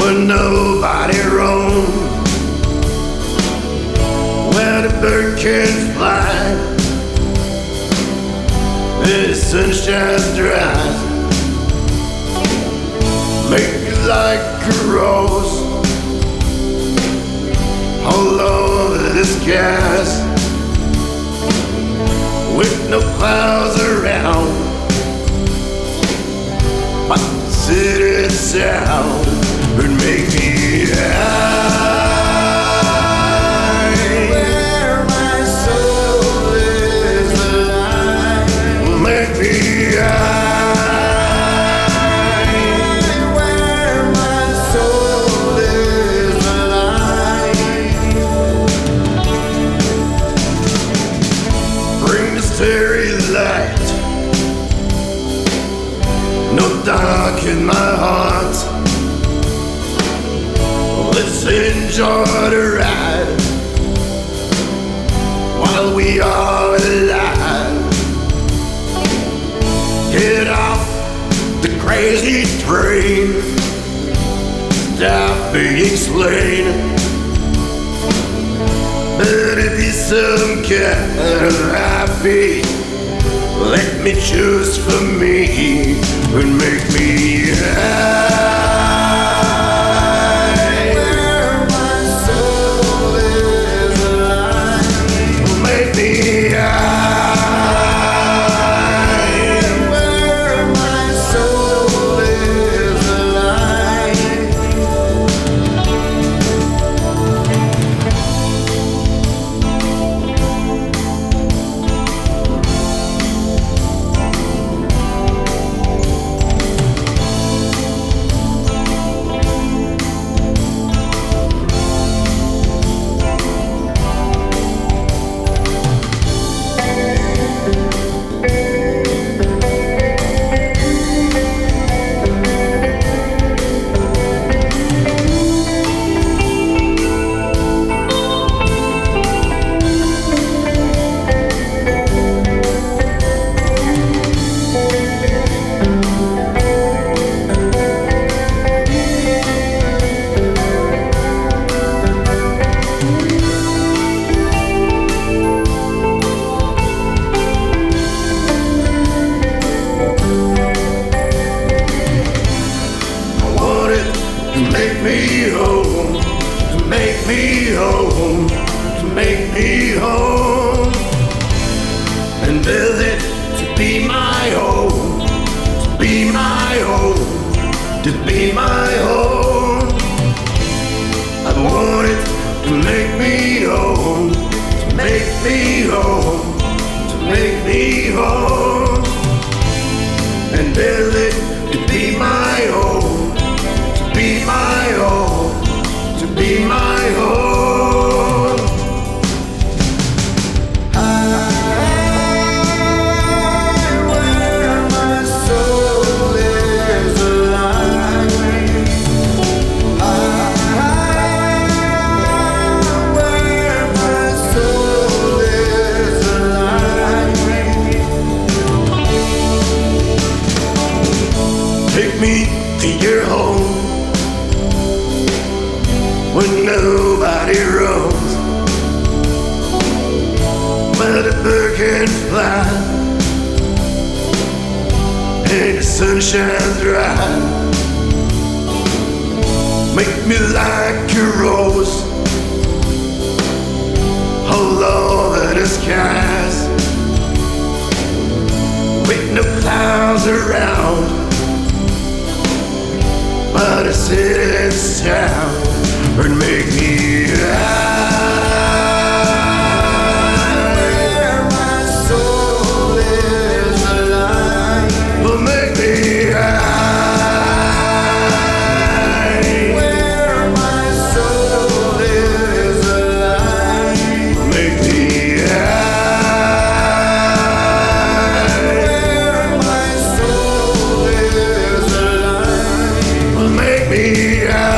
when nobody roams. Where the bird can fly, and the sunshine dries. Make you like a rose all over the skies, with no clouds around. My city sound dark in my heart. Enjoy the ride while we are alive. Get off the crazy train. Stop being slain. It be some kind of happy. Let me choose for me and make me high. To make me home, to make me home, to make me home, and build can fly and the sun shines bright. Make me like a rose. All over the skies. With no clouds around. But a city sound yeah.